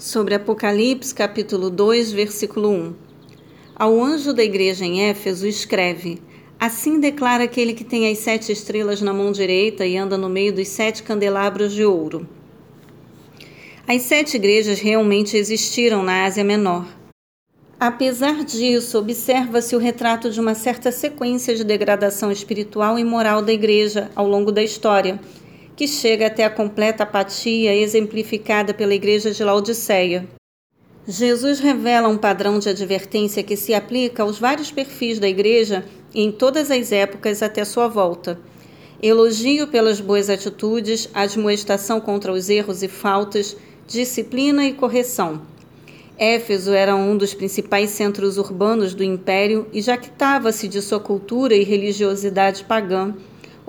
sobre Apocalipse, capítulo 2, versículo 1. Ao anjo da igreja em Éfeso, escreve: Assim declara aquele que tem as sete estrelas na mão direita e anda no meio dos sete candelabros de ouro. As sete igrejas realmente existiram na Ásia Menor. Apesar disso, observa-se o retrato de uma certa sequência de degradação espiritual e moral da igreja ao longo da história que chega até a completa apatia exemplificada pela igreja de Laodiceia. Jesus revela um padrão de advertência que se aplica aos vários perfis da igreja em todas as épocas até sua volta. Elogio pelas boas atitudes, admoestação contra os erros e faltas, disciplina e correção. Éfeso era um dos principais centros urbanos do império e jactava-se de sua cultura e religiosidade pagã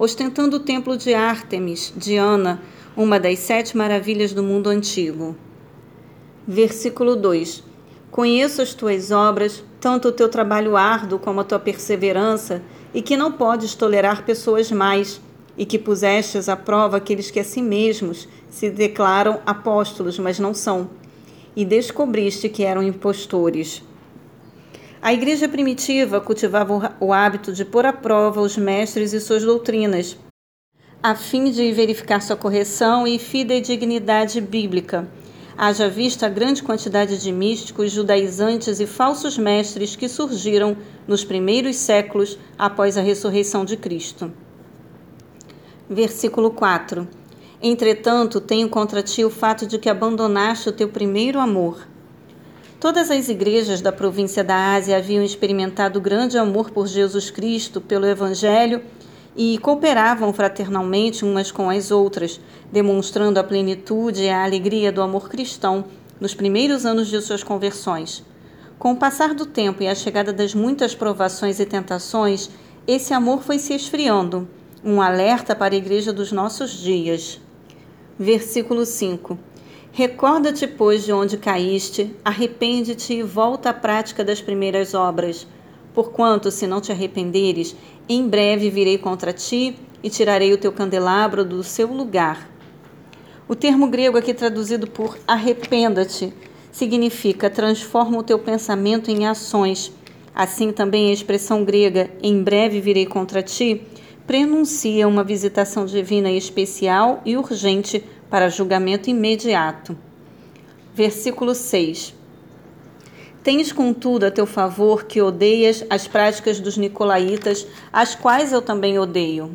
ostentando o templo de Ártemis, Diana, uma das sete maravilhas do mundo antigo. Versículo 2: Conheço as tuas obras, tanto o teu trabalho árduo como a tua perseverança, e que não podes tolerar pessoas mais, e que pusestes à prova aqueles que a si mesmos se declaram apóstolos, mas não são, e descobriste que eram impostores. A igreja primitiva cultivava o hábito de pôr à prova os mestres e suas doutrinas, a fim de verificar sua correção e fidedignidade bíblica. Haja vista a grande quantidade de místicos, judaizantes e falsos mestres que surgiram nos primeiros séculos após a ressurreição de Cristo. Versículo 4: Entretanto, tenho contra ti o fato de que abandonaste o teu primeiro amor. Todas as igrejas da província da Ásia haviam experimentado grande amor por Jesus Cristo, pelo Evangelho e cooperavam fraternalmente umas com as outras, demonstrando a plenitude e a alegria do amor cristão nos primeiros anos de suas conversões. Com o passar do tempo e a chegada das muitas provações e tentações, esse amor foi se esfriando, um alerta para a igreja dos nossos dias. Versículo 5 Recorda-te, pois, de onde caíste, arrepende-te e volta à prática das primeiras obras. Porquanto, se não te arrependeres, em breve virei contra ti e tirarei o teu candelabro do seu lugar. O termo grego aqui traduzido por arrependa-te significa transforma o teu pensamento em ações. Assim também a expressão grega em breve virei contra ti prenuncia uma visitação divina especial e urgente para julgamento imediato. Versículo 6. Tens, contudo, a teu favor que odeias as práticas dos nicolaítas, as quais eu também odeio.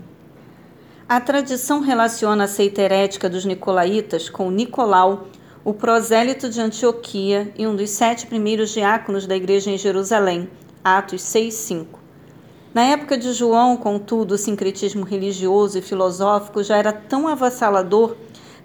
A tradição relaciona a seita herética dos nicolaítas com Nicolau, o prosélito de Antioquia e um dos sete primeiros diáconos da igreja em Jerusalém, Atos 6:5. Na época de João, contudo, o sincretismo religioso e filosófico já era tão avassalador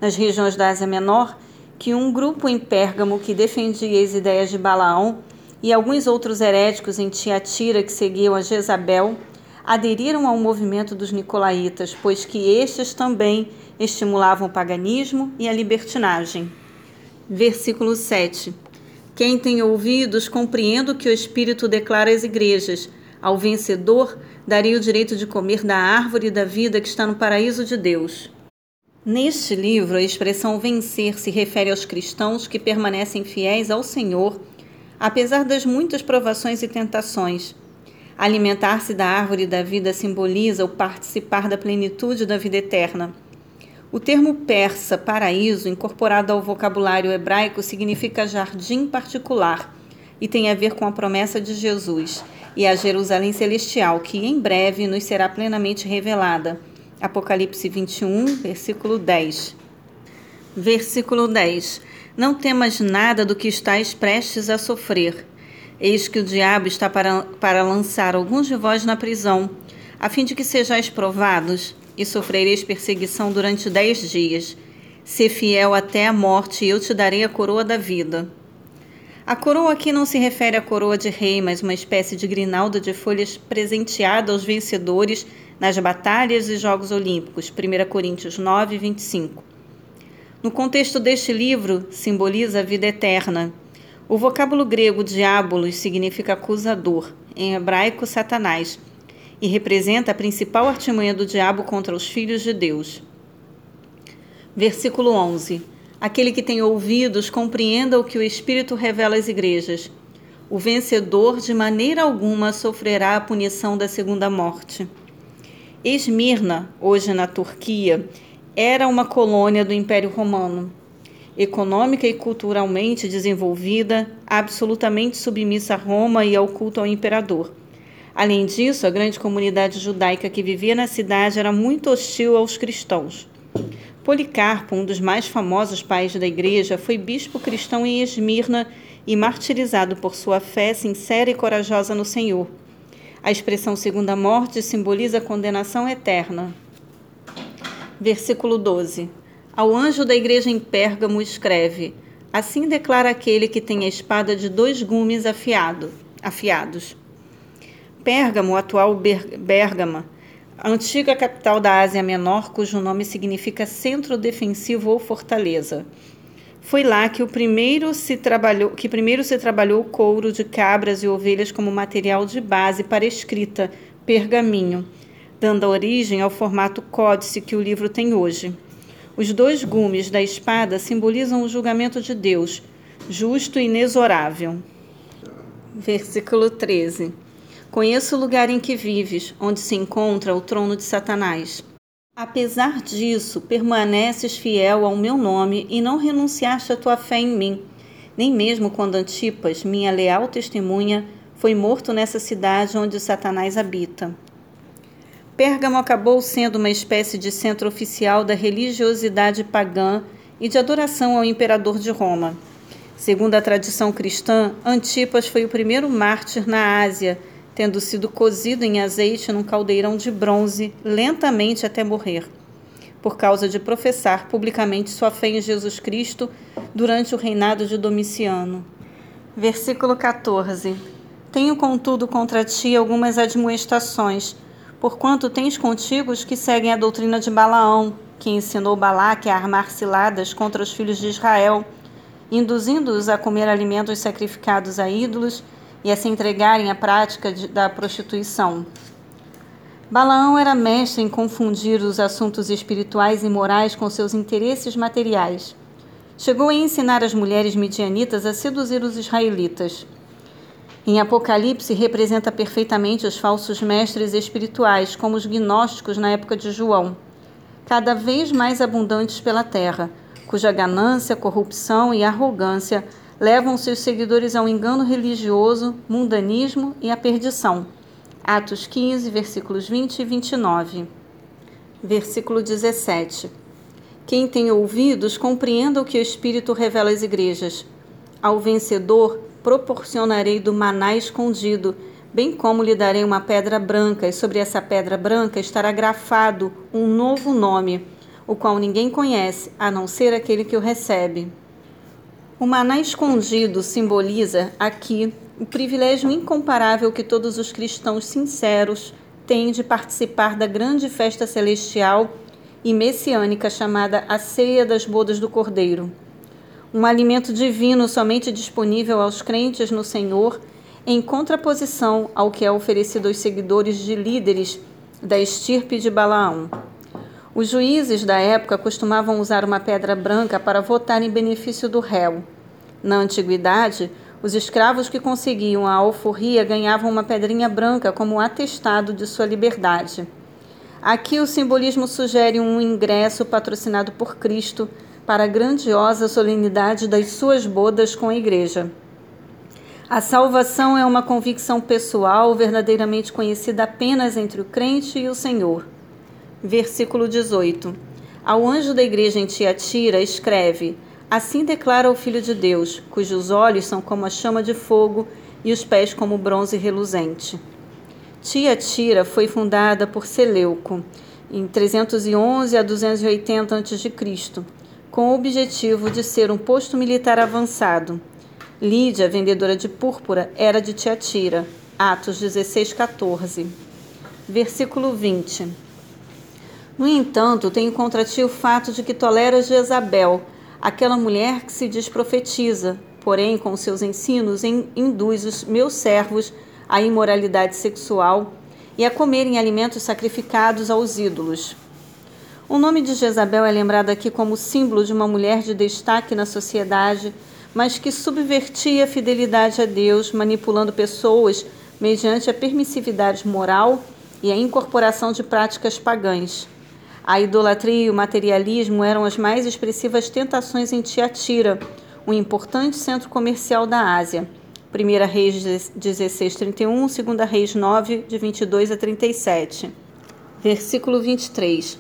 nas regiões da Ásia Menor que um grupo em Pérgamo que defendia as ideias de Balaão e alguns outros heréticos em Tiatira que seguiam a Jezabel aderiram ao movimento dos nicolaítas, pois que estes também estimulavam o paganismo e a libertinagem. Versículo 7. Quem tem ouvidos, compreenda o que o Espírito declara às igrejas. Ao vencedor, daria o direito de comer da árvore da vida que está no paraíso de Deus. Neste livro, a expressão vencer se refere aos cristãos que permanecem fiéis ao Senhor, apesar das muitas provações e tentações. Alimentar-se da árvore da vida simboliza o participar da plenitude da vida eterna. O termo persa paraíso, incorporado ao vocabulário hebraico, significa jardim particular e tem a ver com a promessa de Jesus e a Jerusalém celestial, que em breve nos será plenamente revelada Apocalipse 21, versículo 10. Versículo 10. Não temas nada do que estás prestes a sofrer. Eis que o diabo está para, para lançar alguns de vós na prisão, a fim de que sejais provados, e sofrereis perseguição durante dez dias. Se fiel até a morte, eu te darei a coroa da vida. A coroa aqui não se refere à coroa de rei, mas uma espécie de grinalda de folhas presenteada aos vencedores nas batalhas e Jogos Olímpicos, 1 Coríntios 9, 25. No contexto deste livro, simboliza a vida eterna. O vocábulo grego diabolos significa acusador, em hebraico, Satanás, e representa a principal artimanha do diabo contra os filhos de Deus. Versículo 11. Aquele que tem ouvidos, compreenda o que o Espírito revela às igrejas. O vencedor de maneira alguma sofrerá a punição da segunda morte. Esmirna, hoje na Turquia, era uma colônia do Império Romano. Econômica e culturalmente desenvolvida, absolutamente submissa a Roma e ao culto ao imperador. Além disso, a grande comunidade judaica que vivia na cidade era muito hostil aos cristãos. Policarpo, um dos mais famosos pais da igreja, foi bispo cristão em Esmirna e martirizado por sua fé sincera e corajosa no Senhor. A expressão segunda morte simboliza a condenação eterna. Versículo 12. Ao anjo da igreja em Pérgamo escreve: Assim declara aquele que tem a espada de dois gumes afiado, afiados. Pérgamo, atual Bérgama, antiga capital da Ásia Menor, cujo nome significa centro defensivo ou fortaleza. Foi lá que o primeiro se trabalhou, que primeiro se trabalhou o couro de cabras e ovelhas como material de base para escrita, pergaminho, dando origem ao formato códice que o livro tem hoje. Os dois gumes da espada simbolizam o julgamento de Deus, justo e inexorável. Versículo 13. Conheço o lugar em que vives, onde se encontra o trono de Satanás. Apesar disso, permaneces fiel ao meu nome e não renunciaste à tua fé em mim, nem mesmo quando Antipas, minha leal testemunha, foi morto nessa cidade onde Satanás habita. Pérgamo acabou sendo uma espécie de centro oficial da religiosidade pagã e de adoração ao imperador de Roma. Segundo a tradição cristã, Antipas foi o primeiro mártir na Ásia tendo sido cozido em azeite num caldeirão de bronze lentamente até morrer, por causa de professar publicamente sua fé em Jesus Cristo durante o reinado de Domiciano. Versículo 14: Tenho, contudo, contra ti algumas admoestações, porquanto tens contigo os que seguem a doutrina de Balaão, que ensinou Balaque a armar ciladas contra os filhos de Israel, induzindo-os a comer alimentos sacrificados a ídolos e a se entregarem à prática de, da prostituição. Balaão era mestre em confundir os assuntos espirituais e morais com seus interesses materiais. Chegou a ensinar as mulheres midianitas a seduzir os israelitas. Em Apocalipse, representa perfeitamente os falsos mestres espirituais, como os gnósticos na época de João, cada vez mais abundantes pela terra, cuja ganância, corrupção e arrogância levam seus seguidores ao engano religioso, mundanismo e à perdição. Atos 15, versículos 20 e 29. Versículo 17. Quem tem ouvidos, compreenda o que o Espírito revela às igrejas. Ao vencedor, proporcionarei do maná escondido, bem como lhe darei uma pedra branca, e sobre essa pedra branca estará grafado um novo nome, o qual ninguém conhece, a não ser aquele que o recebe. O maná escondido simboliza aqui o privilégio incomparável que todos os cristãos sinceros têm de participar da grande festa celestial e messiânica chamada a Ceia das Bodas do Cordeiro. Um alimento divino somente disponível aos crentes no Senhor, em contraposição ao que é oferecido aos seguidores de líderes da estirpe de Balaão. Os juízes da época costumavam usar uma pedra branca para votar em benefício do réu. Na antiguidade, os escravos que conseguiam a alforria ganhavam uma pedrinha branca como atestado de sua liberdade. Aqui o simbolismo sugere um ingresso patrocinado por Cristo para a grandiosa solenidade das suas bodas com a Igreja. A salvação é uma convicção pessoal verdadeiramente conhecida apenas entre o crente e o Senhor. Versículo 18. Ao anjo da igreja em Tiatira, escreve: Assim declara o Filho de Deus, cujos olhos são como a chama de fogo e os pés como bronze reluzente. Tiatira foi fundada por Seleuco em 311 a 280 a.C., com o objetivo de ser um posto militar avançado. Lídia, vendedora de púrpura, era de Tiatira. Atos 16, 14. Versículo 20. No entanto, tenho contra ti o fato de que toleras Jezabel, aquela mulher que se diz profetiza, porém, com seus ensinos, induz os meus servos à imoralidade sexual e a comerem alimentos sacrificados aos ídolos. O nome de Jezabel é lembrado aqui como símbolo de uma mulher de destaque na sociedade, mas que subvertia a fidelidade a Deus, manipulando pessoas mediante a permissividade moral e a incorporação de práticas pagãs. A idolatria e o materialismo eram as mais expressivas tentações em Tiatira, um importante centro comercial da Ásia. 1 Reis 16, 31, 2 Reis 9, de 22 a 37. Versículo 23.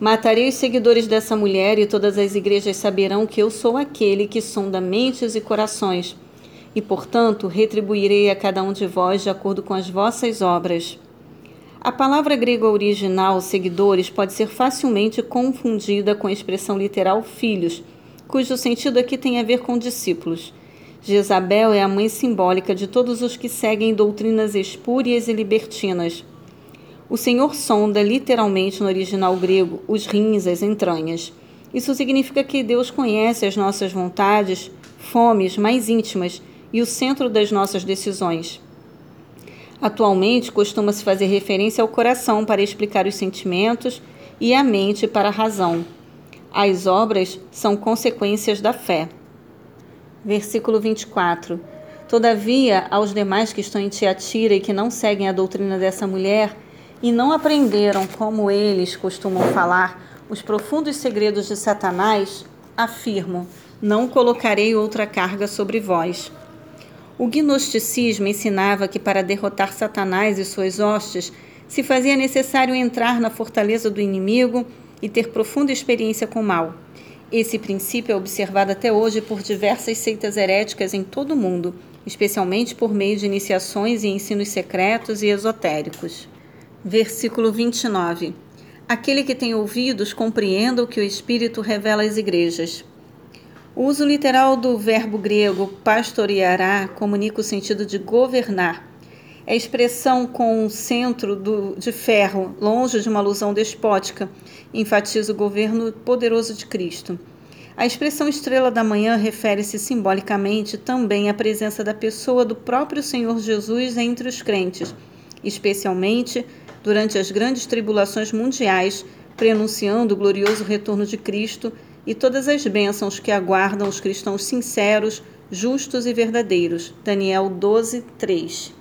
Matarei os seguidores dessa mulher, e todas as igrejas saberão que eu sou aquele que sonda mentes e corações, e, portanto, retribuirei a cada um de vós de acordo com as vossas obras. A palavra grega original, seguidores, pode ser facilmente confundida com a expressão literal filhos, cujo sentido aqui tem a ver com discípulos. Jezabel é a mãe simbólica de todos os que seguem doutrinas espúrias e libertinas. O Senhor sonda, literalmente no original grego, os rins, as entranhas. Isso significa que Deus conhece as nossas vontades, fomes mais íntimas e o centro das nossas decisões. Atualmente, costuma-se fazer referência ao coração para explicar os sentimentos e à mente para a razão. As obras são consequências da fé. Versículo 24. Todavia, aos demais que estão em Tiatira e que não seguem a doutrina dessa mulher e não aprenderam, como eles costumam falar, os profundos segredos de Satanás, afirmo: não colocarei outra carga sobre vós. O gnosticismo ensinava que para derrotar Satanás e suas hostes se fazia necessário entrar na fortaleza do inimigo e ter profunda experiência com o mal. Esse princípio é observado até hoje por diversas seitas heréticas em todo o mundo, especialmente por meio de iniciações e ensinos secretos e esotéricos. Versículo 29. Aquele que tem ouvidos compreenda o que o Espírito revela às igrejas. O uso literal do verbo grego pastoreará comunica o sentido de governar. É expressão com um centro do, de ferro, longe de uma alusão despótica, enfatiza o governo poderoso de Cristo. A expressão estrela da manhã refere-se simbolicamente também à presença da pessoa do próprio Senhor Jesus entre os crentes, especialmente durante as grandes tribulações mundiais, prenunciando o glorioso retorno de Cristo e todas as bênçãos que aguardam os cristãos sinceros, justos e verdadeiros. Daniel 12, 3.